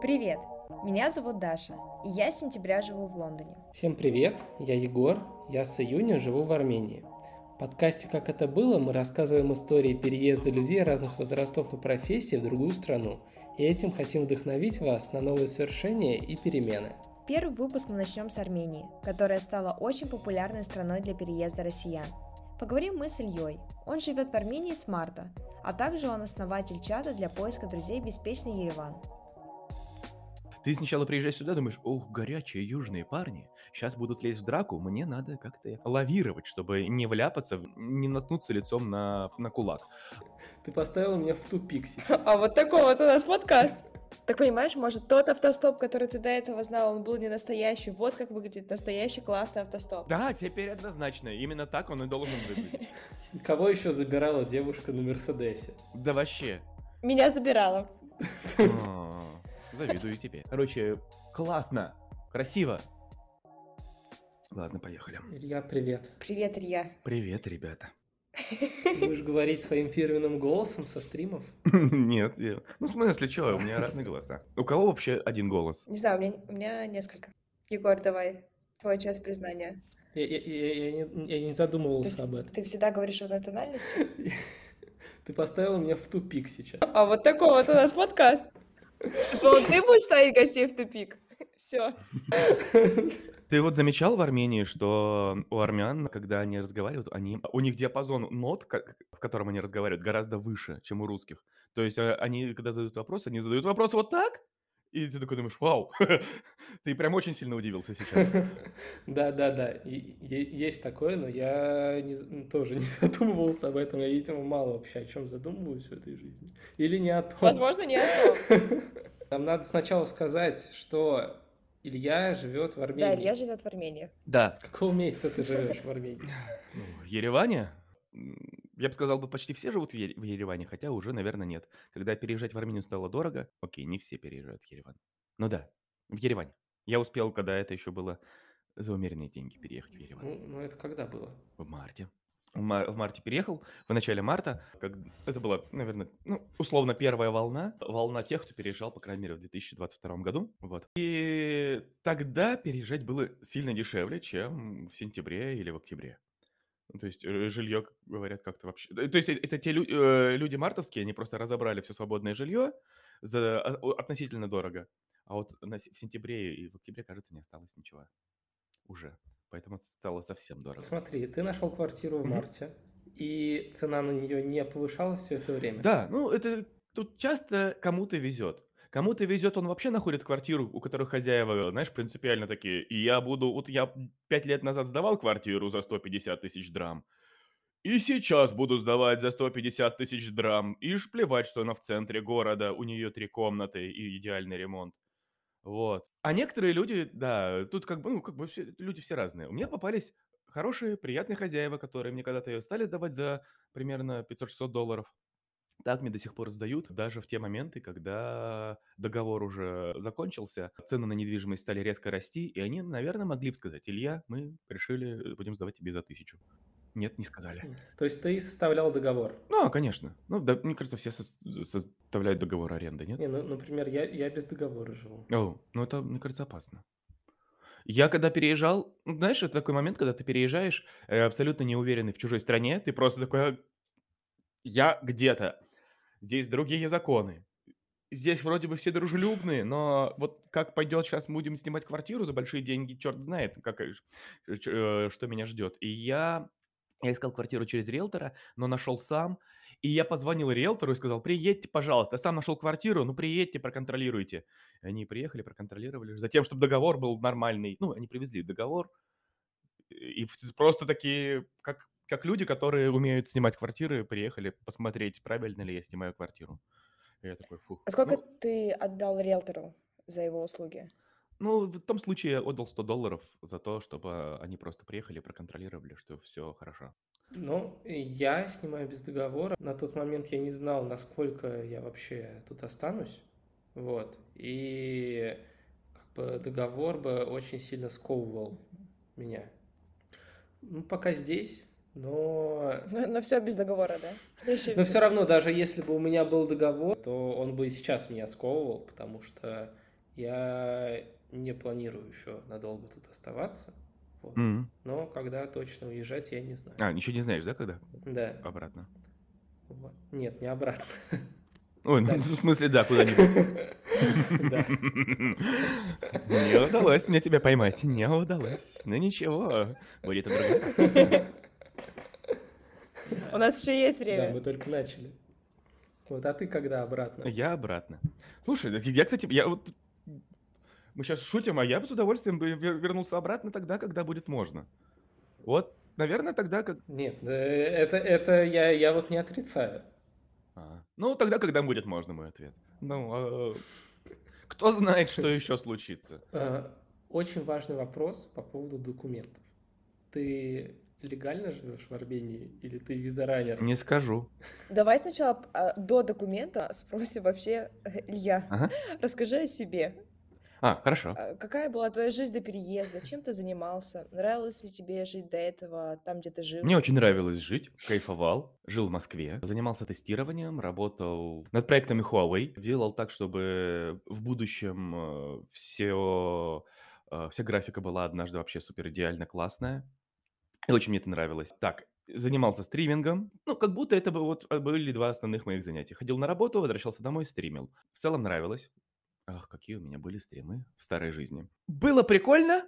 Привет! Меня зовут Даша, и я с сентября живу в Лондоне. Всем привет, я Егор, я с июня живу в Армении. В подкасте «Как это было» мы рассказываем истории переезда людей разных возрастов и профессий в другую страну, и этим хотим вдохновить вас на новые свершения и перемены. Первый выпуск мы начнем с Армении, которая стала очень популярной страной для переезда россиян. Поговорим мы с Ильей. Он живет в Армении с марта, а также он основатель чата для поиска друзей «Беспечный Ереван». Ты сначала приезжаешь сюда, думаешь, ох, горячие южные парни, сейчас будут лезть в драку, мне надо как-то лавировать, чтобы не вляпаться, не наткнуться лицом на, на кулак. Ты поставил меня в тупик сейчас. А вот такой вот у нас подкаст. Так понимаешь, может, тот автостоп, который ты до этого знал, он был не настоящий. Вот как выглядит настоящий классный автостоп. Да, теперь однозначно, именно так он и должен выглядеть. Кого еще забирала девушка на Мерседесе? Да вообще. Меня забирала. Завидую тебе. Короче, классно, красиво. Ладно, поехали. Илья, привет. Привет, Илья. Привет, ребята. Будешь говорить своим фирменным голосом со стримов? Нет, я- ну в смысле, что, у меня разные голоса. У кого вообще один голос? Не знаю, у меня, у меня несколько. Егор, давай, твой час признания. Я, я- я- я не, я не Ты, задумывался с- об этом. ты всегда говоришь в одной тональности? Ты поставил меня в тупик сейчас. А вот такой вот у нас подкаст. Вот ты будешь ставить гостей в тупик. Все. Ты вот замечал в Армении, что у армян, когда они разговаривают, они, у них диапазон нот, как- в котором они разговаривают, гораздо выше, чем у русских. То есть э, они, когда задают вопрос, они задают вопрос вот так, и ты такой думаешь, вау, ты прям очень сильно удивился сейчас. Да, да, да. Есть такое, но я тоже не задумывался об этом. Я, видимо, мало вообще о чем задумываюсь в этой жизни. Или не о том. Возможно, не о том. Нам надо сначала сказать, что Илья живет в Да, Армении. Илья живет в Армении. Да, С какого месяца ты живешь в Армении? В Ереване, я бы сказал, бы почти все живут в Ереване, хотя уже, наверное, нет. Когда переезжать в Армению стало дорого, окей, не все переезжают в Ереван. Ну да, в Ереване. Я успел, когда это еще было за умеренные деньги, переехать в Ереван. Ну, ну, это когда было? В марте. В, мар- в марте переехал, в начале марта. Как... Это была, наверное, ну, условно первая волна. Волна тех, кто переезжал, по крайней мере, в 2022 году. Вот. И тогда переезжать было сильно дешевле, чем в сентябре или в октябре. То есть э, жилье, как говорят, как-то вообще... То есть э, это те лю- э, люди мартовские, они просто разобрали все свободное жилье за а, о- относительно дорого. А вот на в сентябре и в октябре, кажется, не осталось ничего уже. Поэтому это стало совсем дорого. Смотри, ты нашел квартиру в Мгм. марте, и цена на нее не повышалась все это время. Да, ну это тут часто кому-то везет. Кому-то везет, он вообще находит квартиру, у которой хозяева, знаешь, принципиально такие. И я буду, вот я пять лет назад сдавал квартиру за 150 тысяч драм. И сейчас буду сдавать за 150 тысяч драм. И ж плевать, что она в центре города, у нее три комнаты и идеальный ремонт. Вот. А некоторые люди, да, тут как бы, ну, как бы все, люди все разные. У меня попались хорошие, приятные хозяева, которые мне когда-то ее стали сдавать за примерно 500-600 долларов. Так мне до сих пор сдают, даже в те моменты, когда договор уже закончился, цены на недвижимость стали резко расти, и они, наверное, могли бы сказать, Илья, мы решили, будем сдавать тебе за тысячу. Нет, не сказали. То есть ты составлял договор. Ну, конечно. Ну, да, мне кажется, все сос- составляют договор аренды, нет? Не, ну, например, я, я без договора живу. О, ну это, мне кажется, опасно. Я когда переезжал, знаешь, это такой момент, когда ты переезжаешь, э, абсолютно не уверенный в чужой стране, ты просто такой, «А, я где-то, здесь другие законы, здесь вроде бы все дружелюбные, но вот как пойдет сейчас будем снимать квартиру за большие деньги, черт знает, как, э, э, что меня ждет. И я, я искал квартиру через риэлтора, но нашел сам, и я позвонил риэлтору и сказал, приедьте, пожалуйста, я сам нашел квартиру, ну приедьте, проконтролируйте. И они приехали, проконтролировали, затем, чтобы договор был нормальный. Ну, они привезли договор, и просто такие, как, как люди, которые умеют снимать квартиры, приехали посмотреть, правильно ли я снимаю квартиру. И я такой, фух. А сколько Ну, ты отдал риэлтору за его услуги? ну, в том случае я отдал 100 долларов за то, чтобы они просто приехали проконтролировали, что все хорошо. Ну, я снимаю без договора. На тот момент я не знал, насколько я вообще тут останусь. Вот. И как бы договор бы очень сильно сковывал меня. Ну, пока здесь, но... Но, все без договора, да? Следующий Но все равно, даже если бы у меня был договор, то он бы и сейчас меня сковывал, потому что Я не планирую еще надолго тут оставаться. Вот. М. Но когда точно уезжать, я не знаю. А, ничего не знаешь, да, когда Да. обратно? Вот. Нет, не обратно. Ой, ну, в смысле, да, куда-нибудь. Да. Не удалось мне тебя поймать, не удалось. Ну ничего, будет другое. У нас еще есть Да, время. мы только начали. Вот, а ты когда обратно? Я обратно. Слушай, да я, кстати, я вот... Мы сейчас шутим, а я бы с удовольствием бы вер- вернулся обратно тогда, когда будет можно. Вот, наверное, тогда, как... Нет, да, это, это я, я вот не отрицаю. А, Ну, тогда, когда будет можно, мой ответ. Ну, а, кто знает, что еще случится. А, Очень важный вопрос по поводу документов. Ты легально живешь в Армении или ты визаранер? Не скажу. Давай сначала а, до документа спросим вообще, э, Илья, Ага. расскажи о себе. А, хорошо. А, Какая была твоя жизнь до переезда? Чем ты занимался? Нравилось ли тебе жить до этого там, где ты жил? Мне очень нравилось жить, кайфовал, жил в Москве, занимался тестированием, работал над проектами Huawei, делал так, чтобы в будущем все, вся графика была однажды вообще супер идеально классная. И очень мне это нравилось. Так, занимался стримингом. Ну, как будто это бы вот э, были два основных моих занятия. Ходил на работу, возвращался домой, стримил. В целом нравилось. Ах, какие у меня были стримы в старой жизни. Было прикольно,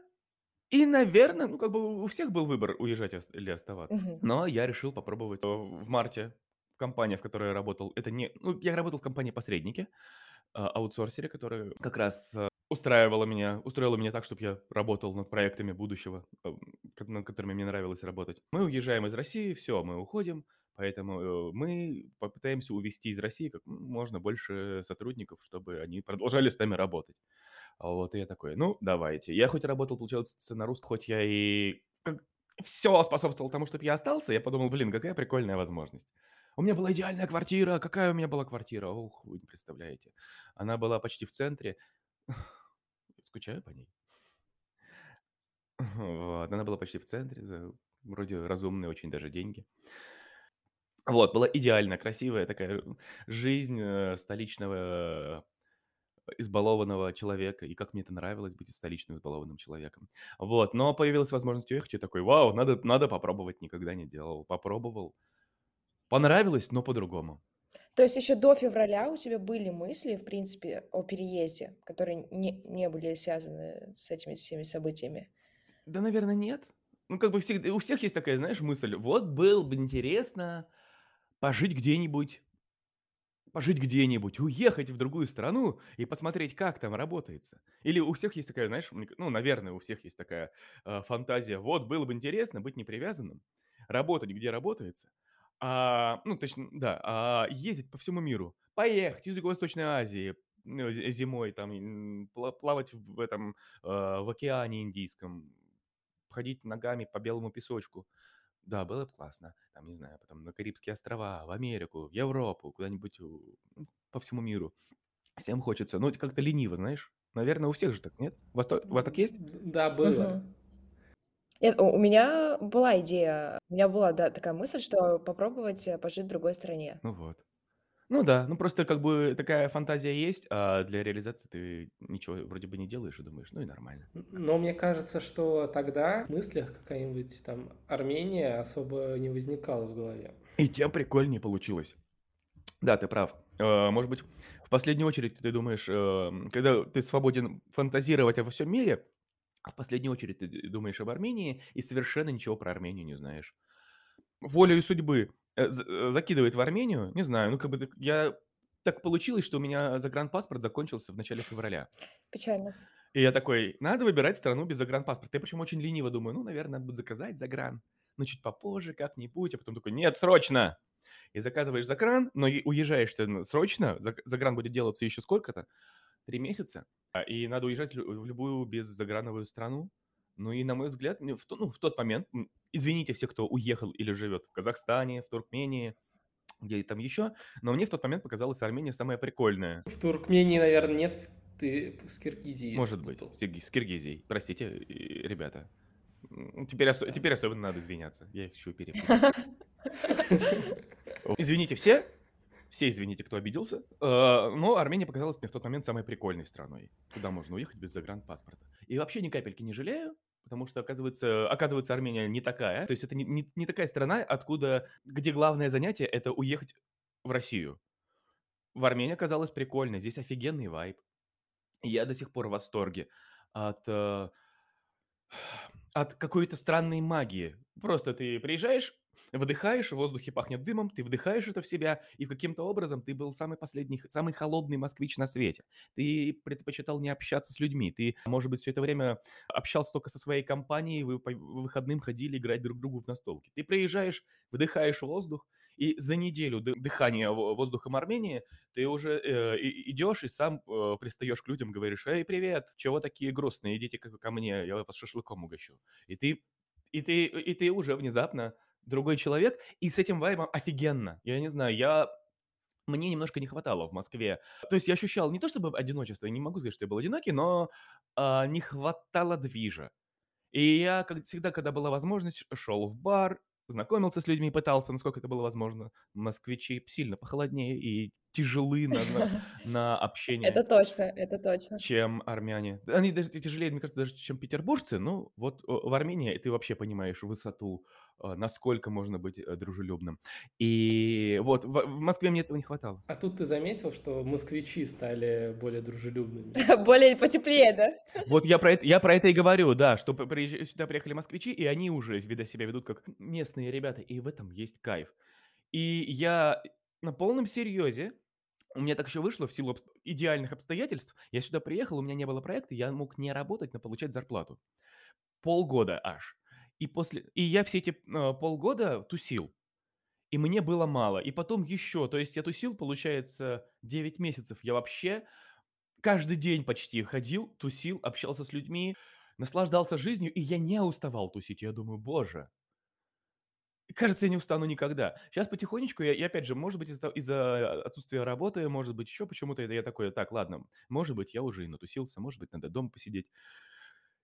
и, наверное, ну, как бы у всех был выбор, уезжать или оставаться. Мгм. Но я решил попробовать э, в марте. Компания, в которой я работал, это не... Ну, я работал в компании-посреднике, а, аутсорсере, которая как раз устраивала меня, устроила меня так, чтобы я работал над проектами будущего, э, над которыми мне нравилось работать. Мы уезжаем из России, все, мы уходим, поэтому э, мы попытаемся увезти из России как можно больше сотрудников, чтобы они продолжали с нами работать. А Вот, и я такой, ну, давайте. Я хоть работал, получается, на русском, хоть я и все способствовал тому, чтобы я остался, я подумал, блин, какая прикольная возможность. У меня была идеальная квартира. Какая у меня была квартира? Ох, вы не представляете. Она была почти в центре. Скучаю по ней. Вот, она была почти в центре, за вроде разумные очень даже деньги. Вот, была идеально красивая такая жизнь э, столичного э, избалованного человека, и как мне это нравилось быть столичным избалованным человеком. Вот, но появилась возможность уехать, и такой, вау, надо, надо попробовать, никогда не делал. Попробовал. Понравилось, но по-другому. То есть еще до февраля у тебя были мысли, в принципе, о переезде, которые не, не были связаны с этими всеми событиями? Да, наверное, нет. Ну, как бы всегда, у всех есть такая, знаешь, мысль, вот было бы интересно пожить где-нибудь, пожить где-нибудь, уехать в другую страну и посмотреть, как там работается. Или у всех есть такая, знаешь, ну, наверное, у всех есть такая э, фантазия, вот было бы интересно быть непривязанным, работать, где работается, а, ну, точно, да, а ездить по всему миру, поехать из Юго-Восточной Азии, ну, зи- зимой там м, пла- плавать в в этом э, в океане Индийском, ходить ногами по белому песочку. Да, было бы классно. Там, не знаю, потом на Карибские острова, в Америку, в Европу, куда-нибудь у- ну, по всему миру. Всем хочется. Ну, это как-то лениво, знаешь. Наверное, у всех же так, нет? У вас, то- у вас так есть? Да, было. Мгм. Нет, у у меня была идея, у меня была, да, такая мысль, что попробовать э, пожить в другой стране. Ну вот. Ну да, ну просто как бы такая фантазия есть, а для реализации ты ничего вроде бы не делаешь и думаешь, ну и нормально. Но мне кажется, что тогда в мыслях какая-нибудь там Армения особо не возникала в голове. И тем прикольнее получилось. Да, ты прав. Э, Может быть, в последнюю очередь ты думаешь, э, когда ты свободен фантазировать обо всем мире, а в последнюю очередь ты думаешь об Армении и совершенно ничего про Армению не знаешь. Волею судьбы э, э, закидывает в Армению, не знаю, ну как бы я так получилось, что у меня загранпаспорт закончился в начале февраля. Печально. И я такой, надо выбирать страну без загранпаспорта. Я причем очень лениво думаю, ну, наверное, надо будет заказать загран. Ну, чуть попозже как-нибудь. А потом такой, нет, срочно! И заказываешь загран, но уезжаешь ты ну, срочно. заг- Загран будет делаться еще сколько-то? Три месяца. А, И надо уезжать в любую беззаграновую страну. Ну и, на мой взгляд, в, то- ну, в тот момент, извините все, кто уехал или живет в Казахстане, в Туркмении, где там еще, но мне в тот момент показалась Армения самая прикольная. В Туркмении, наверное, нет. Ты с Киргизией Может быть, спутал. с, Кирги- с Киргизией. Простите, ребята. Теперь, ос- теперь особенно надо извиняться. Я их еще перепутал. Извините все, Все извините, кто обиделся. Э, но Армения показалась мне в тот момент самой прикольной страной, куда можно уехать без загранпаспорта. И вообще ни капельки не жалею, потому что, оказывается, оказывается, Армения не такая. То есть это не, не, не такая страна, откуда, где главное занятие это уехать в Россию. В Армении оказалось прикольно, здесь офигенный вайб. Я до сих пор в восторге от э, от какой-то странной магии. Просто ты приезжаешь, выдыхаешь, в воздухе пахнет дымом, ты вдыхаешь это в себя, и каким-то образом ты был самый последний, самый холодный москвич на свете. Ты предпочитал не общаться с людьми, ты, может быть, все это время общался только со своей компанией, вы по выходным ходили играть друг другу в настолки. Ты приезжаешь, вдыхаешь воздух, и за неделю дыхания воздухом Армении ты уже э, идешь и сам э, пристаешь к людям, говоришь, эй, привет, чего такие грустные, идите ко, мне, я вас шашлыком угощу. И ты, и ты, и ты уже внезапно другой человек, и с этим вайбом офигенно. Я не знаю, я мне немножко не хватало в Москве. То есть я ощущал не то чтобы одиночество, я не могу сказать, что я был одинокий, но а, не хватало движа. И я, как всегда, когда была возможность, шел в бар, знакомился с людьми, пытался, насколько это было возможно. Москвичи сильно похолоднее и тяжелы на, на, на общение. Это точно, это точно. Чем армяне. Они даже тяжелее, мне кажется, даже чем петербуржцы. Ну, вот в Армении ты вообще понимаешь высоту, а, насколько можно быть э, дружелюбным. И вот в, в Москве мне этого не хватало. А тут ты заметил, что москвичи стали более дружелюбными? Более потеплее, да? Вот я про это, я про это и говорю, да, что приезж... сюда приехали москвичи, и они уже видя себя ведут как местные ребята, и в этом есть кайф. И я на полном серьезе у меня так еще вышло в силу идеальных обстоятельств. Я сюда приехал, у меня не было проекта, я мог не работать, но получать зарплату. Полгода аж. И после и я все эти, э, полгода тусил. И мне было мало. И потом еще, то есть я тусил, получается, 9 месяцев. Я вообще каждый день почти ходил, тусил, общался с людьми, наслаждался жизнью, и я не уставал тусить. Я думаю: "Боже" Кажется, я не устану никогда. Сейчас потихонечку я, я опять же, может быть, из-за из-за отсутствия работы, может быть, еще почему-то я такой: "Так, ладно, может быть, я уже и натусился, может быть, надо дома посидеть".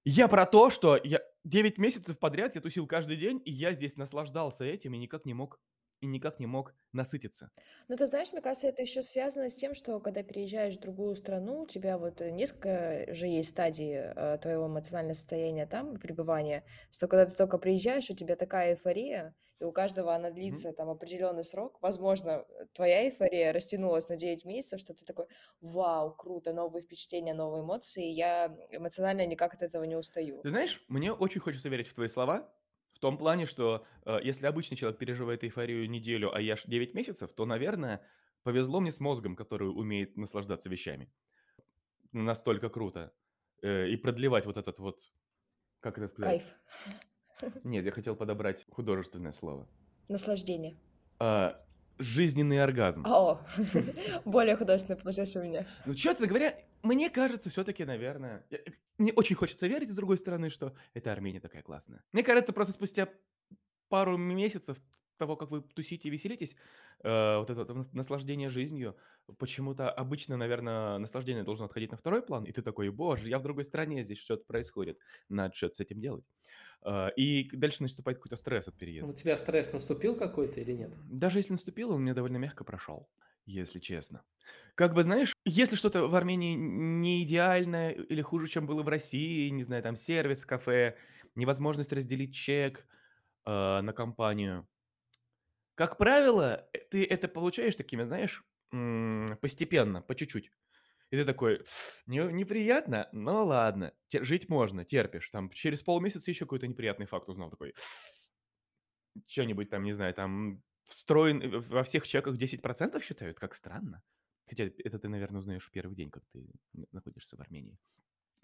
Я про то, что я 9 месяцев подряд я тусил каждый день, и я здесь наслаждался этим и никак не мог и никак не мог насытиться. Ну, ты знаешь, мне кажется, это еще связано с тем, что когда переезжаешь в другую страну, у тебя вот э, несколько же есть стадий э, твоего эмоционального состояния там, пребывания, что когда ты только приезжаешь, у тебя такая эйфория, и у каждого она длится там определенный срок. Возможно, твоя эйфория растянулась на 9 месяцев, что ты такой, вау, круто, новые впечатления, новые эмоции, я эмоционально никак от этого не устаю. Ты знаешь, мне очень хочется верить в твои слова, в том плане, что э, если обычный человек переживает эйфорию неделю, а я 9 месяцев, то, наверное, повезло мне с мозгом, который умеет наслаждаться вещами. Настолько круто. Э, и продлевать вот этот вот, как это сказать? Кайф. Нет, я хотел подобрать художественное слово. Наслаждение. А, жизненный оргазм. О, более художественно получилось у меня. Ну, честно говоря, мне кажется, все-таки, наверное... Мне очень хочется верить, с другой стороны, что эта Армения такая классная. Мне кажется, просто спустя пару месяцев того, как вы тусите и веселитесь, э, вот это вот наслаждение жизнью, почему-то обычно, наверное, наслаждение должно отходить на второй план, и ты такой, боже, я в другой стране, здесь что-то происходит, надо что-то с этим делать. Э, и дальше наступает какой-то стресс от переезда. У тебя стресс наступил какой-то или нет? Даже если наступил, он мне довольно мягко прошел, если честно. Как бы, знаешь, если что-то в Армении не идеальное или хуже, чем было в России, не знаю, там сервис кафе, невозможность разделить чек э, на компанию, как правило, э, ты это получаешь такими, знаешь, постепенно, по чуть-чуть. И ты такой, не, неприятно, но ладно, те- жить можно, терпишь. Там через полмесяца еще какой-то неприятный факт узнал, такой, что-нибудь там, не знаю, там встроен э, во всех чеках 10% считают, как странно. Хотя это ты, наверное, узнаешь в первый день, как ты находишься в Армении.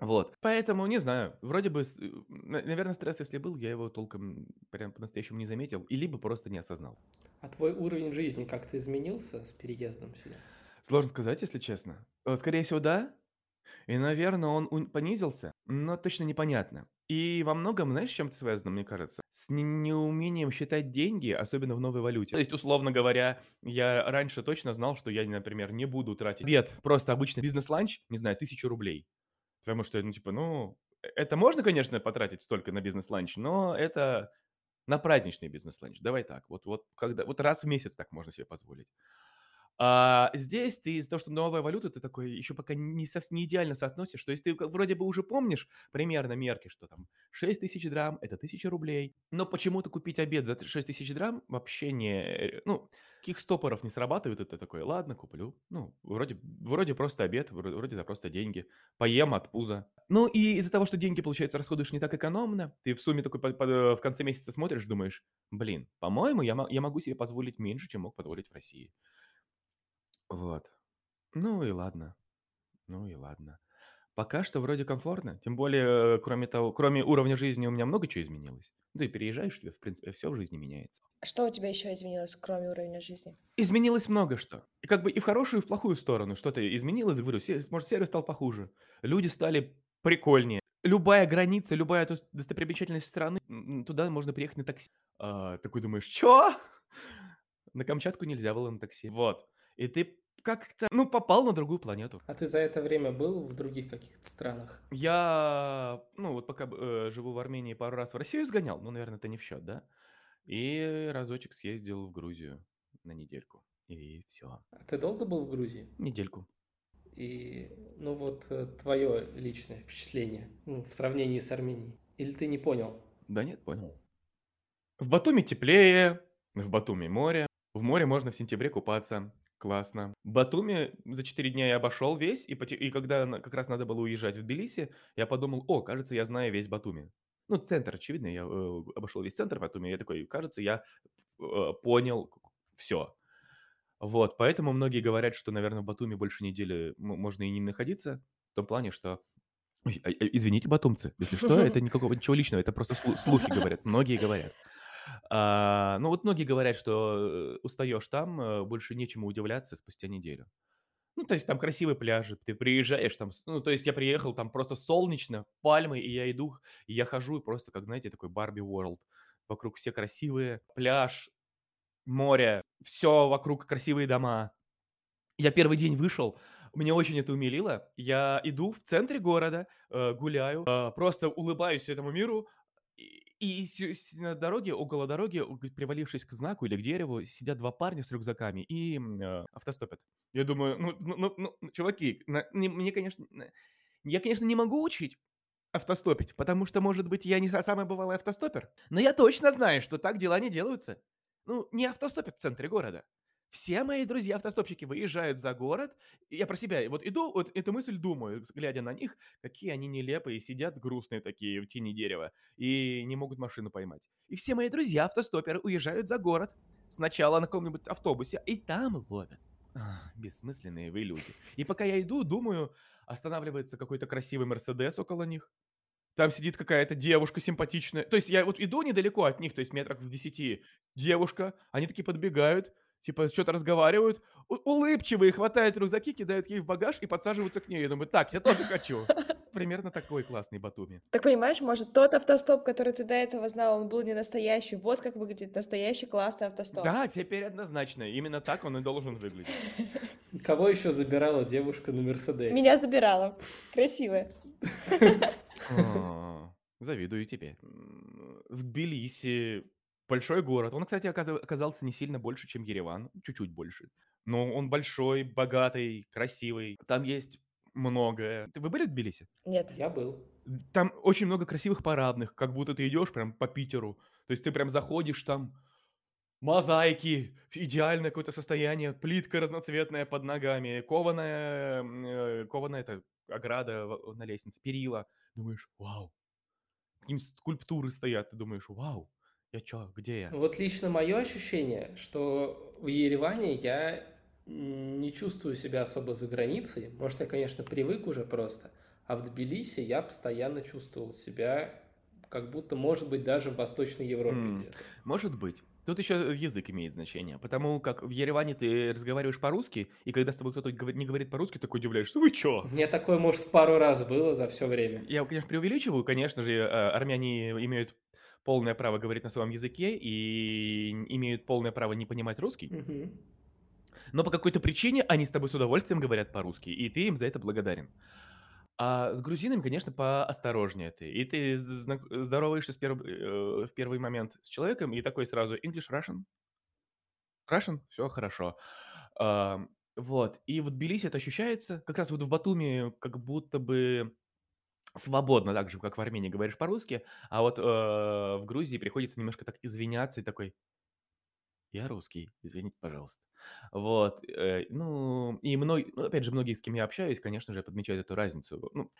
Вот. Поэтому, не знаю, вроде бы, э, наверное, стресс, если был, я его толком прям по-настоящему не заметил, и либо просто не осознал. А твой уровень жизни как-то изменился с переездом сюда? Сложно сказать, если честно. Э, скорее всего, да. И, наверное, он понизился, но точно непонятно. И во многом, знаешь, с чем это связано, мне кажется? С неумением считать деньги, особенно в новой валюте. То есть, условно говоря, я раньше точно знал, что я, например, не буду тратить обед, просто обычный бизнес-ланч, не знаю, тысячу рублей. Потому что, ну, типа, ну, э, это можно, конечно, потратить столько на бизнес-ланч, но это на праздничный бизнес-ланч. Давай так, вот, вот, когда, вот раз в месяц так можно себе позволить. А здесь ты из-за того, что новая валюта, ты такой еще пока не, сов- не идеально соотносишь. То есть ты вроде бы уже помнишь примерно мерки, что там 6 тысяч драм– это 1000 рублей. Но почему-то купить обед за 6 тысяч драм вообще не... э, Ну, каких стопоров не срабатывает, это такой, ладно, куплю. Ну, вроде, вроде просто обед, вроде, вроде за просто деньги. Поем от пуза. Ну, и из-за того, что деньги, получается, расходуешь не так экономно, ты в сумме такой по- по- в конце месяца смотришь, думаешь, блин, по-моему, я, я могу себе позволить меньше, чем мог позволить в России. Вот. Ну и ладно. Ну и ладно. Пока что вроде комфортно. Тем более, э, кроме того, кроме уровня жизни у меня много чего изменилось. Да и переезжаешь, тебе, в принципе, все в жизни меняется. Что у тебя еще изменилось, кроме уровня жизни? Изменилось много что. И как бы и в хорошую, и в плохую сторону. Что-то изменилось, говорю, се- может, сервис стал похуже. Люди стали прикольнее. Любая граница, любая тус- достопримечательность страны, м, туда можно приехать на такси. А, такой думаешь, чё? На Камчатку нельзя было на такси. Вот. И ты как-то, ну, попал на другую планету. А ты за это время был в других каких-то странах? Я, ну, вот пока э, живу в Армении, пару раз в Россию сгонял, ну, наверное, это не в счет, да? И разочек съездил в Грузию на недельку. И все. А ты долго был в Грузии? Недельку. И, ну вот, твое личное впечатление ну, в сравнении с Арменией. Или ты не понял? Да нет, понял. В Батуми теплее, в Батуми море. В море можно в сентябре купаться. Классно. Батуми за 4 дня я обошел весь, и, поте- и когда на- как раз надо было уезжать в Тбилиси, я подумал, о, кажется, я знаю весь Батуми. Ну, центр, очевидно, я э, обошел весь центр Батуми, я такой, кажется, я э, понял все. Вот, поэтому многие говорят, что, наверное, в Батуми больше недели м- можно и не находиться, в том плане, что... Ой, а- а, извините, батумцы, если что, это никакого ничего личного, это просто слу- слухи говорят, многие говорят. А, ну вот многие говорят, что э, устаешь там, э, больше нечему удивляться спустя неделю. Ну, то есть там красивые пляжи, ты приезжаешь там, ну, то есть я приехал, там просто солнечно, пальмы, и я иду, и я хожу, и просто, как, знаете, такой Барби World. Вокруг все красивые, пляж, море, все вокруг красивые дома. Я первый день вышел, меня очень это умилило. Я иду в центре города, э, гуляю, э, просто улыбаюсь этому миру, и, и на дороге, около дороги, привалившись к знаку или к дереву, сидят два парня с рюкзаками и э, автостопят. Я думаю, ну, ну, ну, ну, ну, чуваки, на- не- мне, конечно, я, конечно, не могу учить автостопить, потому что, может быть, я не са- самый бывалый автостопер, но я точно знаю, что так дела не делаются. Ну, не автостопят в центре города. Все мои друзья-автостопщики выезжают за город. и Я про себя вот иду, вот эту мысль думаю, глядя на них, какие они нелепые, сидят грустные такие в тени дерева и не могут машину поймать. И все мои друзья-автостоперы уезжают за город сначала на каком-нибудь автобусе и там ловят. Ах, бессмысленные вы люди. И пока я иду, думаю, останавливается какой-то красивый Мерседес около них. Там сидит какая-то девушка симпатичная. То есть я вот иду недалеко от них, то есть метрах в десяти. Девушка, они такие подбегают, типа что-то разговаривают. У- улыбчивые, хватают рюкзаки, кидают ей в багаж и подсаживаются к ней. Я думаю, так, я тоже хочу. Примерно такой классный Батуми. Так понимаешь, может, тот автостоп, который ты до этого знал, он был не настоящий. Вот как выглядит настоящий классный автостоп. Да, теперь однозначно. Именно так он и должен выглядеть. Кого еще забирала девушка на Мерседесе? Меня забирала. Красивая. Завидую тебе. В Тбилиси большой город. Он, кстати, оказа- оказался не сильно больше, чем Ереван. Чуть-чуть больше. Но он большой, богатый, красивый. Там есть многое. Ты- Вы были в Тбилиси? Нет. Я был. Там очень много красивых парадных, как будто ты идешь прям по Питеру. То есть ты прям заходишь там, мозаики, идеальное какое-то состояние, плитка разноцветная под ногами, кованая, м, э, кованая это ограда в- на лестнице, перила. Думаешь, вау. Такие скульптуры стоят, ты думаешь, вау, я чё, где я? Вот лично мое ощущение, что в Ереване я не чувствую себя особо за границей. Может, я, конечно, привык уже просто. А в Тбилиси я постоянно чувствовал себя как будто, может быть, даже в Восточной Европе М. где-то. Может быть. Тут еще язык имеет значение, потому как в Ереване ты разговариваешь по-русски, и когда с тобой кто-то говор- не говорит по-русски, такой удивляешься, вы чё? Меня такое, может, пару раз было за все время. Я, конечно, преувеличиваю. Конечно же, э, армяне имеют полное право говорить на своем языке и имеют полное право не понимать русский. Мгм. Но по какой-то причине они с тобой с удовольствием говорят по-русски, и ты им за это благодарен. А с грузинами, конечно, поосторожнее ты. И ты здороваешься с перв- э, в первый момент с человеком, и такой сразу English, Russian? Russian? Все хорошо. Ам, вот. И в Тбилиси это ощущается. Как раз вот в Батуми как будто бы свободно, так же, как в Армении, говоришь по-русски, а вот, э, в Грузии приходится немножко так извиняться и такой: "Я русский, извините, пожалуйста". Вот, э, ну, и мной ну, опять же, многие, с кем я общаюсь, конечно же, подмечают эту разницу. Ну,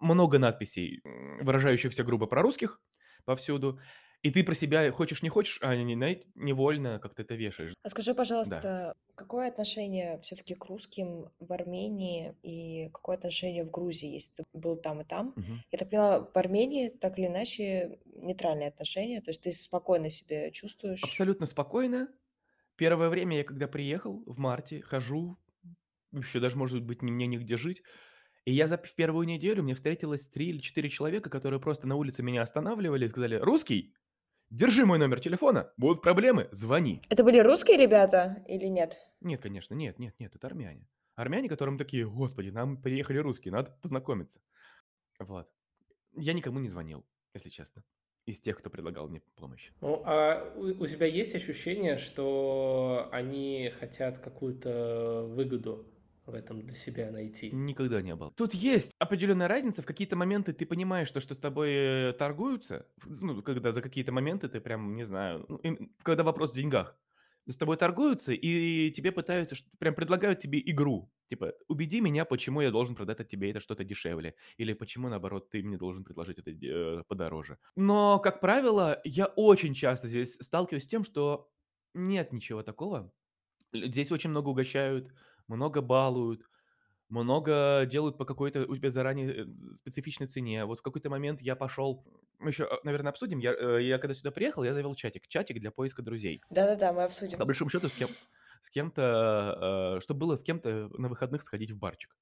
много надписей, выражающихся грубо прорусских повсюду, и ты про себя хочешь не хочешь, а не знаете, невольно как-то это вешаешь. А скажи, Да. пожалуйста, какое отношение все-таки к русским в Армении и какое отношение в Грузии, если ты был там и там? Мгм. Я так поняла, в Армении так или иначе нейтральные отношения, то есть ты спокойно себя чувствуешь. Абсолютно спокойно. Первое время я когда приехал в марте, хожу, еще даже, может быть, мне негде жить. И я за в первую неделю мне встретилось 3 или 4 человека, которые просто на улице меня останавливали и сказали: "Русский? Держи мой номер телефона, будут проблемы- звони". Это были русские ребята или нет? Нет, конечно, нет, нет, нет, это армяне. Армяне, которым такие: "Господи, нам приехали русские, надо познакомиться". Вот. Я никому не звонил, если честно, из тех, кто предлагал мне помощь. Ну, а у, у тебя есть ощущение, что они хотят какую-то выгоду в этом для себя найти? Никогда не было. Тут есть определенная разница. В какие-то моменты ты понимаешь, то, что с тобой э, торгуются. Ну, когда за какие-то моменты ты прям, не знаю, ну, им- когда вопрос в деньгах. С тобой торгуются, и тебе пытаются, прям предлагают тебе игру. Типа, убеди меня, почему я должен продать от тебе это что-то дешевле. Или почему, наоборот, ты мне должен предложить это э, подороже. Но, как правило, я очень часто здесь сталкиваюсь с тем, что нет ничего такого. Здесь очень много угощают, много балуют, много делают по какой-то у тебя заранее, э, специфичной цене. Вот в какой-то момент я пошел мы еще, э, наверное, обсудим. Я, э, я когда сюда приехал, я завел чатик. Чатик для поиска друзей. Да-да-да, мы обсудим. По большому счету, с кем с кем-то, э, чтобы было с кем-то на выходных сходить в барчик.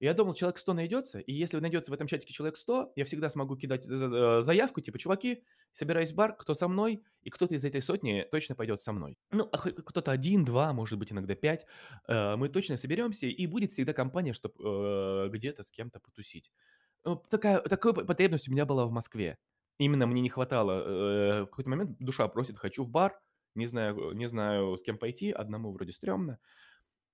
Я думал, человек 100 найдется, и если найдется в этом чатике человек 100, я всегда смогу кидать за заявку, типа: "Чуваки, собираюсь в бар, кто со мной?" И кто-то из этой сотни точно пойдет со мной. Ну, а кто-то один, 2, может быть, иногда 5. Э, мы точно соберемся, и будет всегда компания, чтобы где-то с кем-то потусить. Ну, такая такой п потребность у меня была в Москве. Именно мне не хватало, э, в какой-то момент душа просит: "Хочу в бар". Не знаю не знаю, с кем пойти, одному вроде стрёмно.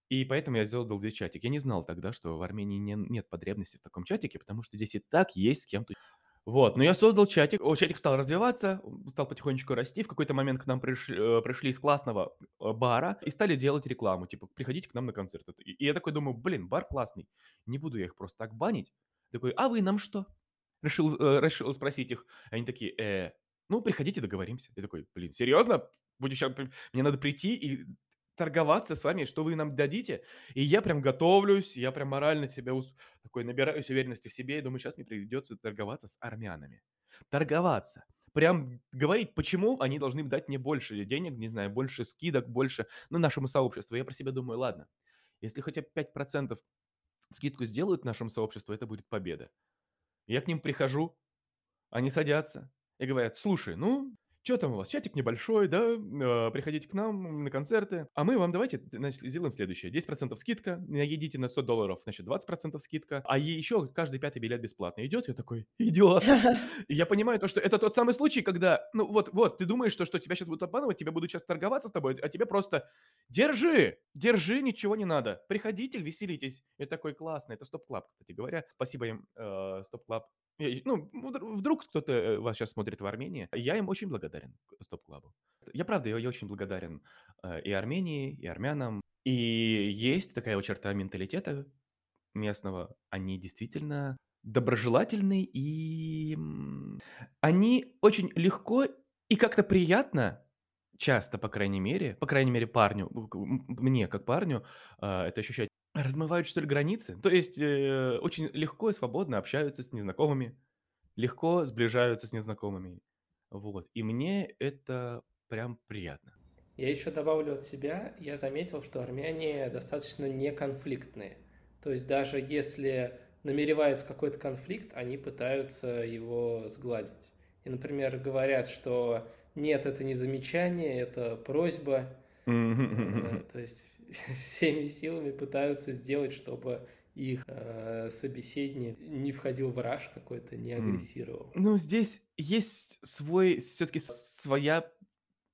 И поэтому я сделал чатик. Я не знал тогда, что в Армении не нет потребности в таком чатике, потому что здесь и так есть с кем тусить. Вот, но я создал чатик. О, чатик стал развиваться, стал потихонечку расти. В какой-то момент к нам приш э, пришли из классного, э, бара и стали делать рекламу, типа: "Приходите к нам на концерт". И я такой думаю: "Блин, бар классный, не буду я их просто так банить". Такой: "А вы нам что?" Решил, э, решил спросить их. Они такие: "Э, ну, приходите, договоримся". Я такой: "Блин, серьезно? П мне надо прийти и торговаться с вами, что вы нам дадите?" И я прям готовлюсь, я прям морально себя ус такой набираюсь уверенности в себе и думаю: "Щас мне придется торговаться с армянами". Торговаться. Прям говорить, почему они должны дать мне больше денег, не знаю, больше скидок, больше, ну, нашему сообществу. Я про себя думаю: "Ладно, если хотя бы 5 скидку сделают нашему сообществу, это будет победа". Я к ним прихожу, они садятся и говорят: "Слушай, ну, что там у вас? Чатик небольшой, да? Э, приходите к нам на концерты, а мы вам давайте, значит, сделаем следующее: 10 скидка, едите на 100 долларов, значит, 20 скидка, а еще каждый пятый билет бесплатно". Идет? Я такой: "Идет". И я понимаю то, что это тот самый случай, когда, ну, вот вот ты думаешь, что что тебя сейчас будут обманывать, тебя будут сейчас торговаться с тобой, а тебе просто: "Держи, держи, ничего не надо, приходите, веселитесь". Я такой: "Классно". Это Stop Club, кстати говоря. Спасибо им, э, Stop Club. Э, ну, вдр вдруг кто-то, э, вас сейчас смотрит в Армении. Я им очень благодарен, Stop Club у. Я правда, я я очень благодарен, э, и Армении, и армянам. И есть такая вот черта менталитета местного. Они действительно доброжелательны, и, они очень легко и как-то приятно, часто, по крайней мере, по крайней мере, парню, мне, как парню, а, это ощущать, размывают, что ли, границы. То есть, э, очень легко и свободно общаются с незнакомыми, легко сближаются с незнакомыми. Вот. И мне это прям приятно. Я еще добавлю от себя, я заметил, что армяне достаточно неконфликтные. То есть даже если намеревается какой-то конфликт, они пытаются его сгладить. И, например, говорят, что нет, это не замечание, это просьба. Э, То есть всеми силами пытаются сделать, чтобы их э, собеседник не входил в раж какой-то, не агрессировал. Ну, здесь есть свой все таки своя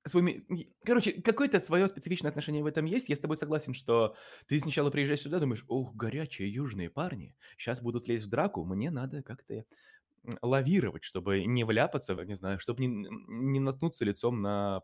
свой ми и короче, какое-то свое специфичное отношение в этом есть. Я с тобой согласен, что ты сначала приезжаешь сюда, думаешь: "Ух, горячие южные парни щас будут лезть в драку, мне надо как-то, лавировать, чтобы не вляпаться не знаю, чтобы не не наткнуться лицом на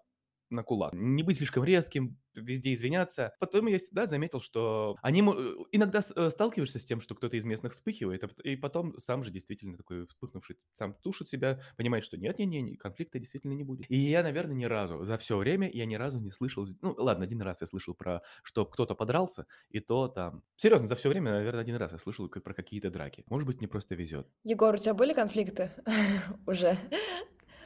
на кулак, не быть слишком резким, везде извиняться". Потом я всегда заметил, что они э, иногда э, сталкиваешься с тем, что кто-то из местных вспыхивает, а и потом сам же действительно такой вспыхнувший сам тушит себя, понимает, что нет, не не не, конфликта действительно не будет. И я, наверно, ни разу за всё время я ни разу не слышал ну ладно, 1 раз я слышал про что кто-то подрался, и то там серьезно, за всё время, наверно, 1 раз я слышал про какие-то драки. Может быть, мне просто везет. Егор, у тебя были конфликты уже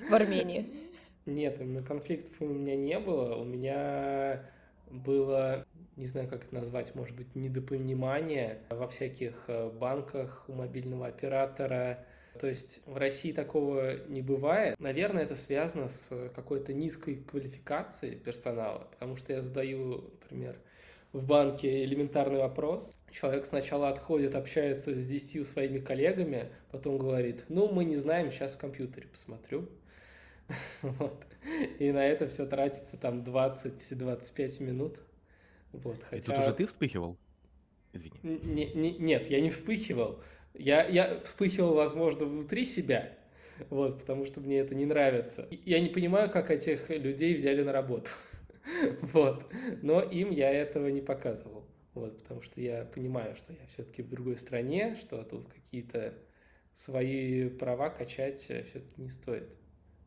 в Армении? Нет, конфликтов у меня не было. У меня было, не знаю, как это назвать, может быть, недопонимание во всяких, э, банках у мобильного оператора. То есть в России такого не бывает. Наверное, это связано с какой-то низкой квалификацией персонала, потому что я задаю, например, в банке элементарный вопрос. Человек сначала отходит, общается с 10 своими коллегами, потом говорит: "Ну, мы не знаем, щас в компьютере посмотрю". Вот. И на это всё тратится там 20-25 минут. Вот, И тут уже хотя ты вспыхивал? Извини. Н не не нет, я не вспыхивал. Я я вспыхивал, возможно, внутри себя, вот, потому что мне это не нравится. Я не понимаю, как этих людей взяли на работу. Вот. Но им я этого не показывал. Вот, потому что я понимаю, что я всё-таки в другой стране, что тут какие-то свои права качать, э, всё-таки не стоит.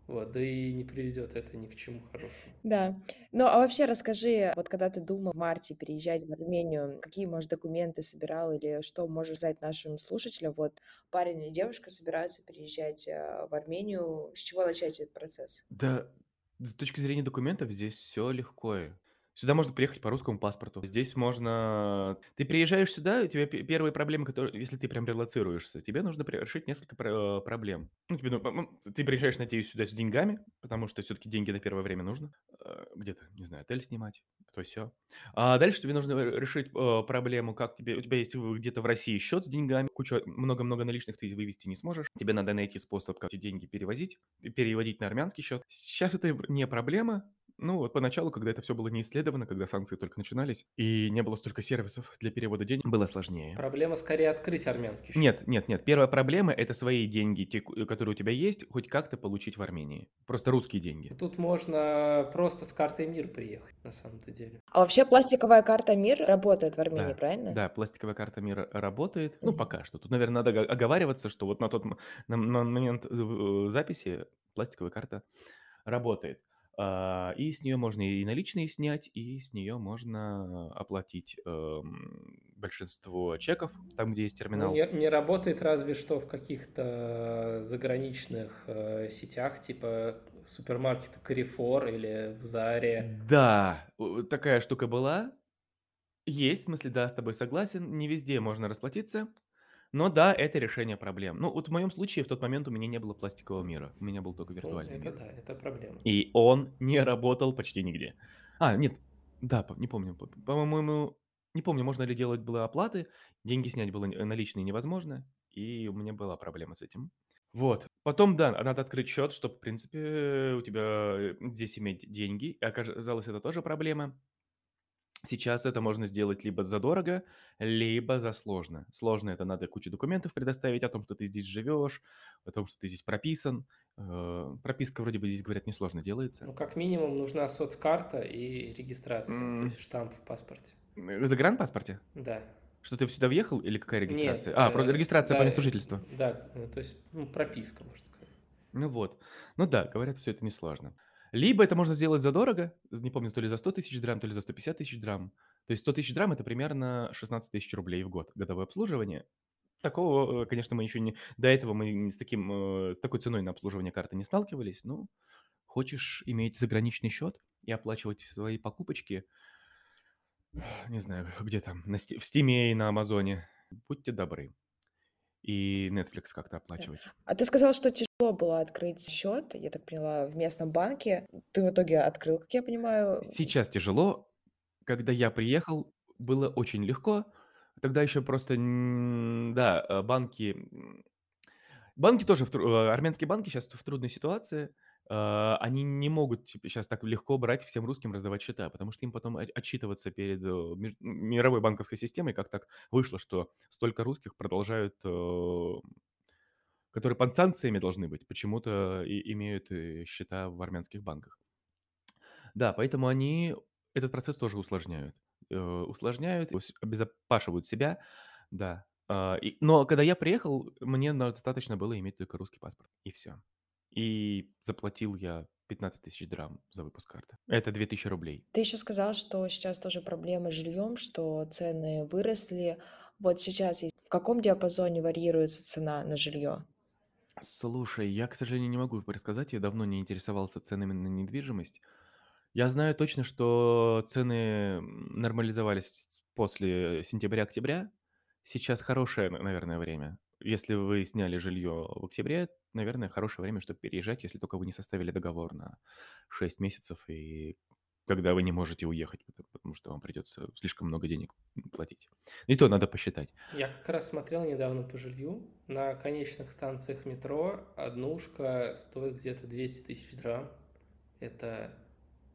Вот, да и не приведет это ни к чему хорошему. Да. Ну, а вообще расскажи, вот когда ты думал в марте переезжать в Армению, какие, может, документы собирал или что можешь сказать нашим слушателям? Вот парень или девушка собираются переезжать, а, в Армению. С чего начать этот процесс? Да, с точки зрения документов здесь всё легко. Сюда можно приехать по русскому паспорту. Здесь можно ты приезжаешь сюда, у тебя пе первые проблемы, которые если ты прям релоцируешься, тебе нужно решить несколько пр проблем. Ну, тебе ну ты приезжаешь, надеюсь, сюда с деньгами, потому что всё-таки деньги на первое время нужно. Э, где-то, не знаю, отель снимать, то-сё. А дальше тебе нужно, э, решить, э, проблему, как тебе у тебя есть где-то в России счет с деньгами, кучу много-много наличных ты вывести не сможешь. Тебе надо найти способ, как эти деньги перевозить, переводить на армянский счет. Щас это не проблема. Ну, вот поначалу, когда это всё было не исследовано, когда санкции только начинались и не было столько сервисов для перевода денег, было сложнее. Проблема скорее открыть армянский счет. Нет нет нет. Первая проблема- это свои деньги, те, ку которые у тебя есть, хоть как-то получить в Армении. Просто русские деньги. Тут можно просто с картой МИР приехать, на самом-то деле. А вообще пластиковая карта МИР работает в Армении, Да, правильно? да, пластиковая карта МИР работает. Ну, пока что. Тут, наверно, надо ого оговариваться, что вот на тот на на момент в записи пластиковая карта работает. А, и с неё можно и наличные снять, и с неё можно оплатить, эм, большинство чеков там, где есть Ну, терминал. не не работает разве что в каких-то заграничных, э, сетях, типа супермаркета Carrefour или в "Заре". Да, такая штука была. Есть, в смысле, да, с тобой согласен. Не везде можно расплатиться, но да, это решение проблем. Ну, вот в моем случае в тот момент у меня не было пластикового мира, у меня был только Ну, виртуальный это мир. да, это проблема. И он не работал почти нигде. А, нет, да, не помню, по-моему, не помню, можно ли делать было оплаты, деньги снять было н наличные невозможно, и у меня была проблема с этим. Вот. Потом, да, надо открыть счет, чтоб, в принципе, у тебя здесь иметь деньги. И оказалось, это тоже проблема. Сейчас это можно сделать либо задорого, либо за сложно. Сложно- это надо кучу документов предоставить о том, что ты здесь живешь, о том, что ты здесь прописан. Э, прописка, вроде бы, здесь, говорят, несложно делается. Ну, как минимум, нужна соцкарта и регистрация, то М. есть штамп в паспорте. В загранпаспорте? Да. Что ты сюда въехал или какая Нет, регистрация? А, просто э, регистрация по да, месту жительства. да, то есть, ну, прописка, можно сказать. Ну вот. Ну да, говорят, всё это несложно. Либо это можно сделать задорого, не помню, то ли за 100 тысяч драм, то ли за 150 тысяч драм. То есть 100 тысяч драм- это примерно 16 тысяч рублей в год годовое обслуживание. Такого, э, конечно, мы еще не до этого мы с таким, э, с такой ценой на обслуживание карты не сталкивались. Ну, хочешь иметь заграничный счет и оплачивать свои покупочки не знаю, где там, на в "Стиме" и на "Амазоне", будьте добры. И Netflix как-то оплачивать. А ты сказал, что тяжело было открыть счет, я так поняла, в местном банке. Ты в итоге открыл, как я понимаю? Сейчас тяжело. Когда я приехал, было очень легко. Тогда еще просто, да, э, банки, банки тоже в э, армянские банки щас в трудной ситуации. А, они не могут типа щас так легко брать всем русским раздавать счета, потому что им потом отчитываться перед, мировой банковской системой, как так вышло, что столько русских продолжают, которые под санкциями должны быть, почему-то и имеют, э, счета в армянских банках. Да, поэтому они этот процесс тоже усложняют. Э, усложняют, ус обезопашивают себя, да. А, но когда я приехал, мне достаточно было иметь только русский паспорт, и всё. И заплатил я 15 тысяч драм за выпуск карты. Это 2000 рублей. Ты еще сказал, что сейчас тоже проблемы с жильем, что цены выросли. Вот сейчас в каком диапазоне варьируется цена на жилье? Слушай, я, к сожалению, не могу предсказать, я давно не интересовался ценами на недвижимость. Я знаю точно, что цены, нормализовались после сентября-октября. Сейчас хорошее, наверное, время. Если вы сняли жилье в октябре, наверное, хорошее время, чтоб переезжать, если только вы не составили договор на 6 месяцев, и когда вы не можете уехать, пото потому что вам придется слишком много денег, платить. И то надо посчитать. Я как раз смотрел недавно по жилью. На конечных станциях метро однушка стоит где-то 200 тысяч драм. Это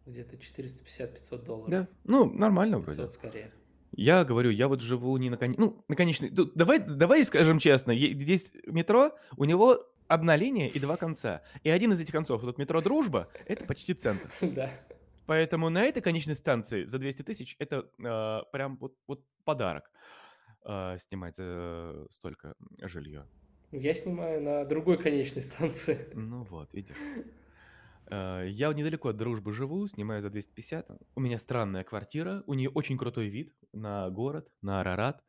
где-то 450-500 долларов. Да, ну, нормально вроде. 500 скорее. Я говорю, я вот живу не на коне ну, на конечной давай давай скажем честно, е здесь метро, у него 1 линия и 2 конца. И один из этих концов, вот метро "Дружба"- это почти центр. Да. Поэтому на этой конечной станции за 200 тысяч это, а, прям вот вот подарок, а, снимать за столько, жилье. Я снимаю на другой конечной станции. Ну вот, видишь. А, я недалеко от "Дружбы" живу, снимаю за 250. У меня странная квартира, у нее очень крутой вид на город, на Арарат.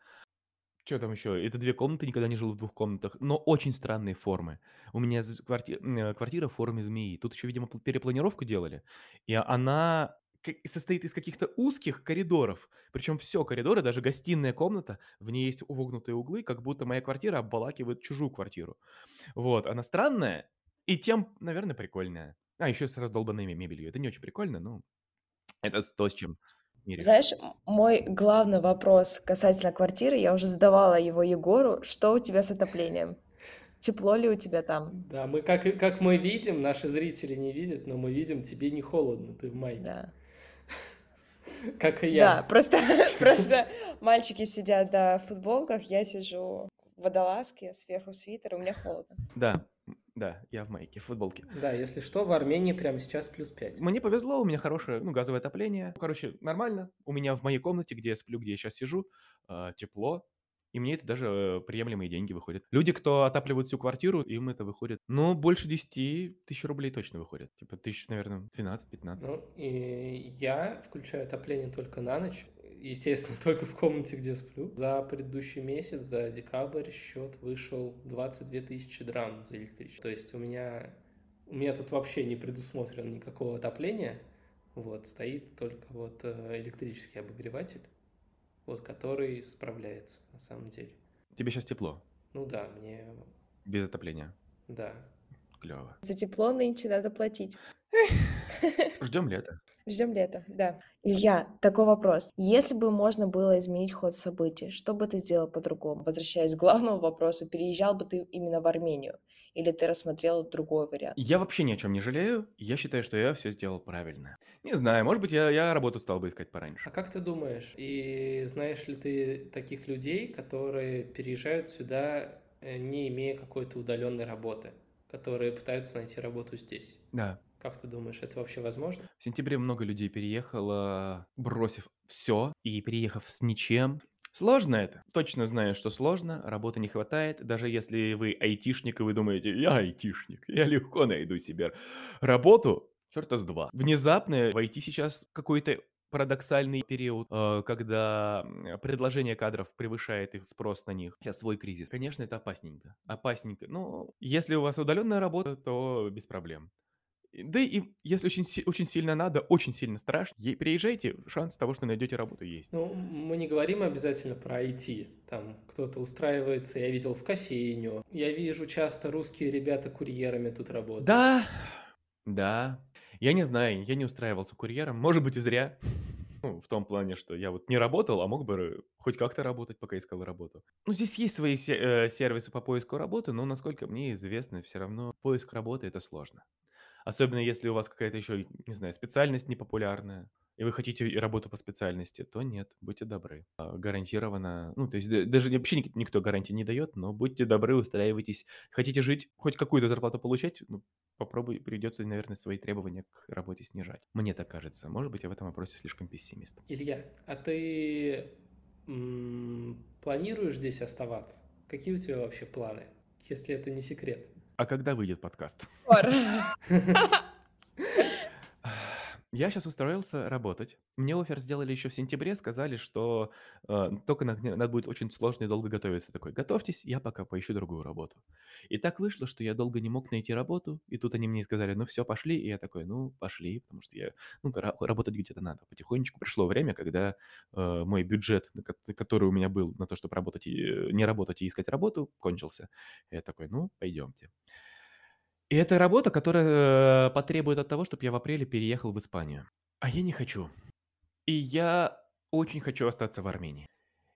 Чё там еще? Это 2 комнаты, никогда не жил в 2 комнатах, но очень странные формы. У меня кварти м, квартира в форме змеи. Тут еще, видимо, пл перепланировку делали, и она состоит из каких-то узких коридоров. Причем всё, коридоры, даже гостиная комната, в ней есть вогнутые углы, как будто моя квартира обволакивает чужую квартиру. Вот, она странная и тем, наверно, прикольная. А, еще с раздолбанной ме мебелью. Это не очень прикольно, но это то, с чем миришься. Знаешь, мой главный вопрос касательно квартиры, я уже задавала его Егору: что у тебя с отоплением? Тепло ли у тебя там? Да, мы как как мы видим, наши зрители не видят, но мы видим, тебе не холодно, ты в майке. Да. Как и Да, я. просто просто мальчики сидят, да, в футболках, я сижу в водолазке, сверху свитер, и мне холодно. Да, да, я в майке, в футболке. Да, если что, в Армении прямо сейчас +5. Мне повезло, у меня хорошее, ну, газовое отопление. Короче, нормально. У меня в моей комнате, где я сплю, где я щас сижу, а, тепло, и мне это даже, э, приемлемые деньги выходят. Люди, кто отапливают всю квартиру, им это выходит, ну, больше 10 тысяч рублей точно выходит. Типа тысяч, наверно, 12-15. Ну, и я включаю отопление только на ночь. Естественно, только в комнате, где сплю. За предыдущий месяц, за декабрь, счет вышел 22 тысячи драм за электричество. То есть у меня у меня тут вообще не предусмотрено никакого отопления. Вот, стоит только вот, э, электрический обогреватель, вот, который справляется на самом деле. Тебе щас тепло? Ну да, мне Без отопления? Да. Клево. За тепло нынче надо платить. Ждем лета. Ждем лета, да. Илья, такой вопрос: если бы можно было изменить ход событий, что бы ты сделал по-другому? Возвращаясь к главному вопросу, переезжал бы ты именно в Армению или ты рассмотрел другой вариант? Я вообще ни о чём не жалею. Я считаю, что я всё сделал правильно. Не знаю, может быть, я я работу стал бы искать пораньше. А как ты думаешь, и знаешь ли ты таких людей, которые переезжают сюда, э, не имея какой-то удаленной работы, которые пытаются найти работу здесь? Да. Как ты думаешь, это вообще возможно? В сентябре много людей переехало, бросив всё и переехав с ничем. Сложно это. Точно знаю, что сложно, работы не хватает. Даже если вы айтишник и вы думаете: "Я айтишник, я легко найду себе работу", чёрта с два. Внезапно в IT сейчас какой-то парадоксальный период, а, когда, предложение кадров превышает их спрос на них. Щас свой кризис. Конечно, это опасненько. Опасненько. Но если у вас удаленная работа, то без проблем. Да и если очень си очень сильно надо, очень сильно страшно, е переезжайте, шанс того, что найдете работу, есть. Ну, мы не говорим обязательно про IT. Там кто-то устраивается, я видел, в кофейню. Я вижу часто русские ребята курьерами тут работают. Да, да. Я не знаю, я не устраивался курьером, может быть, и зря. Ну, в том плане, что я вот не работал, а мог бы хоть как-то работать, пока искал работу. Ну, здесь есть свои се э, сервисы по поиску работы, но, насколько мне известно, всё равно поиск работы- это сложно. Особенно если у вас какая-то еще, не знаю, специальность непопулярная, и вы хотите работу по специальности, то нет, будьте добры. А, Гарантированно, ну, то есть даже вообще ник- никто гарантии не дает, но будьте добры, устраивайтесь. Хотите жить, хоть какую-то зарплату получать, ну, попробуй, придется, наверное, свои требования к работе снижать. Мне так кажется. Может быть, я в этом вопросе слишком пессимист. Илья, а ты м, планируешь здесь оставаться? Какие у тебя вообще планы, если это не секрет? А когда выйдет подкаст? Скоро. Я сейчас устроился работать. Мне офер сделали еще в сентябре, сказали, что э, только на- надо будет очень сложно и долго готовиться. Такой, готовьтесь, я пока поищу другую работу. И так вышло, что я долго не мог найти работу, и тут они мне сказали, ну все, пошли, и я такой, ну пошли, потому что я, ну ра- работать где-то надо. Потихонечку пришло время, когда э, мой бюджет, который у меня был на то, чтобы работать, и, э, не работать и искать работу, кончился. Я такой, ну пойдемте. И это работа, которая э, потребует от того, чтобы я в апреле переехал в Испанию. А я не хочу. И я очень хочу остаться в Армении.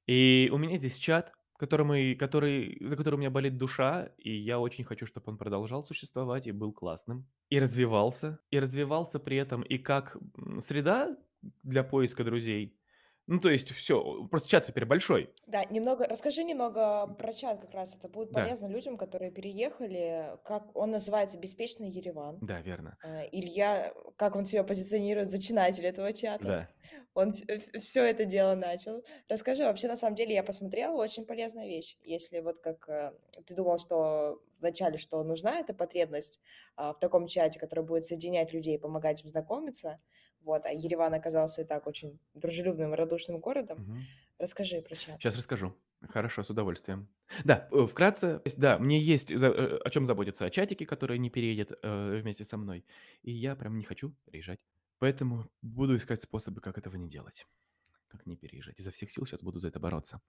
И у меня здесь чат, который, который, за который у меня болит душа, и я очень хочу, чтобы он продолжал существовать и был классным. И развивался. И развивался при этом и как среда для поиска друзей. Ну, то есть все, просто чат теперь большой. Да, немного, расскажи немного про чат как раз. Это будет Да. полезно людям, которые переехали. Как он называется? Беспечный Ереван. Да, верно. Э, Илья, как он себя позиционирует, зачинатель этого чата. Да. Он все это дело начал. Расскажи, вообще, на самом деле, я посмотрела, очень полезная вещь. Если вот как э, ты думал, что вначале, что нужна эта потребность а, в таком чате, который будет соединять людей, помогать им знакомиться, вот, а Ереван оказался и так очень дружелюбным и радушным городом. Мгм. Расскажи про чат. Сейчас расскажу. Хорошо, с удовольствием. Да, э, вкратце, да, мне есть э, о чем заботиться, о чатике, который не переедет э, вместе со мной. И я прям не хочу переезжать. Поэтому буду искать способы, как этого не делать. Как не переезжать. Изо всех сил сейчас буду за это бороться.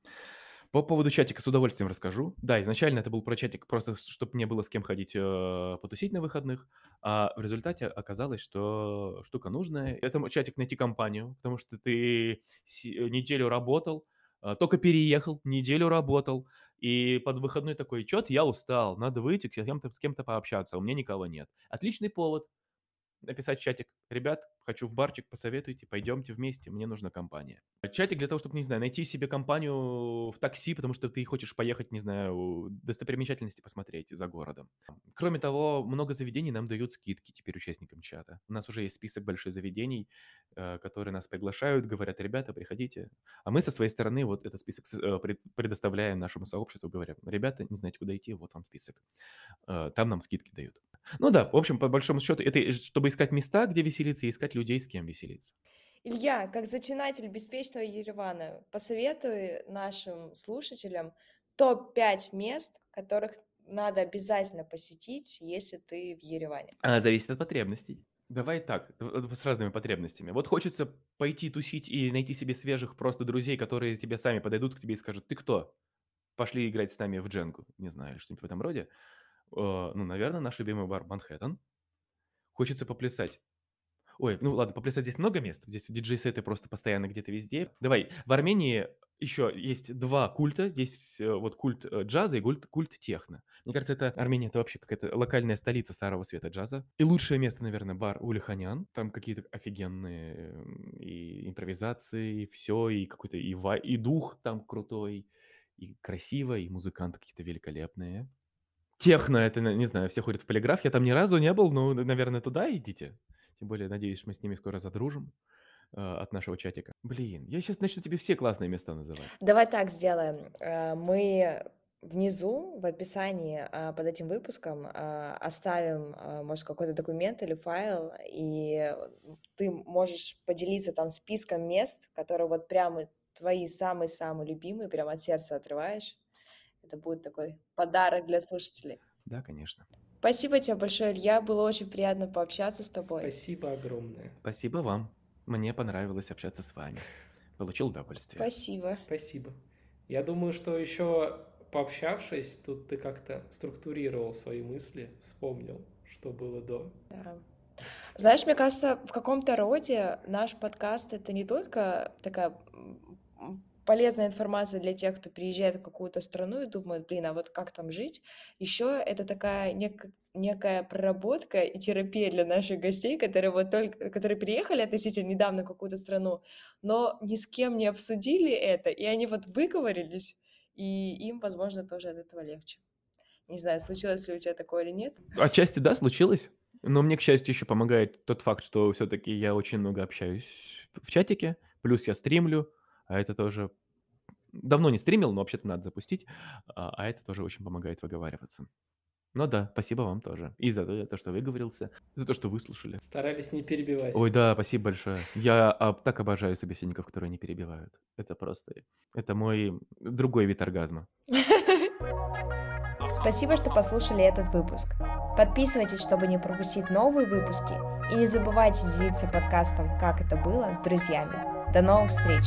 По поводу чатика с удовольствием расскажу. Да, изначально это был про чатик просто, чтобы мне было с кем ходить э, потусить на выходных, а в результате оказалось, что штука нужная. Это чатик найти компанию, потому что ты э, неделю работал, а, только переехал, неделю работал, и под выходной такой, чё-то я устал, надо выйти, с кем-то, с кем-то пообщаться, у меня никого нет. Отличный повод написать чатик, ребят, хочу в барчик, посоветуйте, пойдемте вместе, мне нужна компания. Чатик для того, чтобы, не знаю, найти себе компанию в такси, потому что ты хочешь поехать, не знаю, достопримечательности посмотреть за городом. Кроме того, много заведений нам дают скидки теперь участникам чата. У нас уже есть список больших заведений, э, которые нас приглашают, говорят, ребята, приходите. А мы со своей стороны вот этот список э, пред- предоставляем нашему сообществу, говоря, ребята, не знаете, куда идти, вот вам список. Э, Там нам скидки дают. Ну да, в общем, по большому счету, это чтобы искать места, где веселиться, и искать людей, с кем веселиться. Илья, как зачинатель беспечного Еревана, посоветуй нашим слушателям топ-5 мест, которых надо обязательно посетить, если ты в Ереване. А, зависит от потребностей. Давай так, с разными потребностями. Вот хочется пойти тусить и найти себе свежих просто друзей, которые тебе сами подойдут к тебе и скажут, ты кто? Пошли играть с нами в дженгу. Не знаю, что-нибудь в этом роде. Э, Ну, наверное, наш любимый бар Манхэттен. Хочется поплясать. Ой, ну ладно, поплясать здесь много мест. Здесь диджей-сеты просто постоянно где-то везде. Давай, в Армении еще есть два культа. Здесь э, вот культ э, джаза и культ, культ техно. Мне кажется, это Армения это вообще какая-то локальная столица старого света джаза. И лучшее место, наверное, бар Улиханян. Там какие-то офигенные и импровизации, и все, и какой-то и, ва- и дух там крутой, и красиво, и музыканты какие-то великолепные. Техно, это, не знаю, все ходят в полиграф. Я там ни разу не был, но, наверное, туда идите. Тем более, надеюсь, мы с ними скоро задружим э, от нашего чатика. Блин, я сейчас начну тебе все классные места называть. Давай так сделаем. Э, Мы внизу в описании а, под этим выпуском а, оставим, а, может, какой-то документ или файл, и ты можешь поделиться там списком мест, которые вот прямо твои самые-самые любимые, прямо от сердца отрываешь. Это будет такой подарок для слушателей. Да, конечно. Спасибо тебе большое, Илья. Было очень приятно пообщаться с тобой. Спасибо огромное. Спасибо вам. Мне понравилось общаться с вами. Получил удовольствие. Спасибо. Спасибо. Я думаю, что еще пообщавшись, тут ты как-то структурировал свои мысли, вспомнил, что было до. Да. Знаешь, мне кажется, в каком-то роде наш подкаст это не только такая полезная информация для тех, кто приезжает в какую-то страну и думает, блин, а вот как там жить. Еще это такая нек- некая проработка и терапия для наших гостей, которые вот только, которые приехали относительно недавно в какую-то страну, но ни с кем не обсудили это, и они вот выговорились, и им, возможно, тоже от этого легче. Не знаю, случилось ли у тебя такое или нет. Отчасти да, случилось. Но мне, к счастью, еще помогает тот факт, что все-таки я очень много общаюсь в чатике, плюс я стримлю, а это тоже... Давно не стримил, но вообще-то надо запустить, а, а это тоже очень помогает выговариваться. Ну да, спасибо вам тоже. И за то, что выговорился, за то, что выслушали. Старались не перебивать. Ой, да, спасибо большое. Я а, так обожаю собеседников, которые не перебивают. Это просто... Это мой другой вид оргазма. Спасибо, что послушали этот выпуск. Подписывайтесь, чтобы не пропустить новые выпуски. И не забывайте делиться подкастом «Как это было» с друзьями. До новых встреч!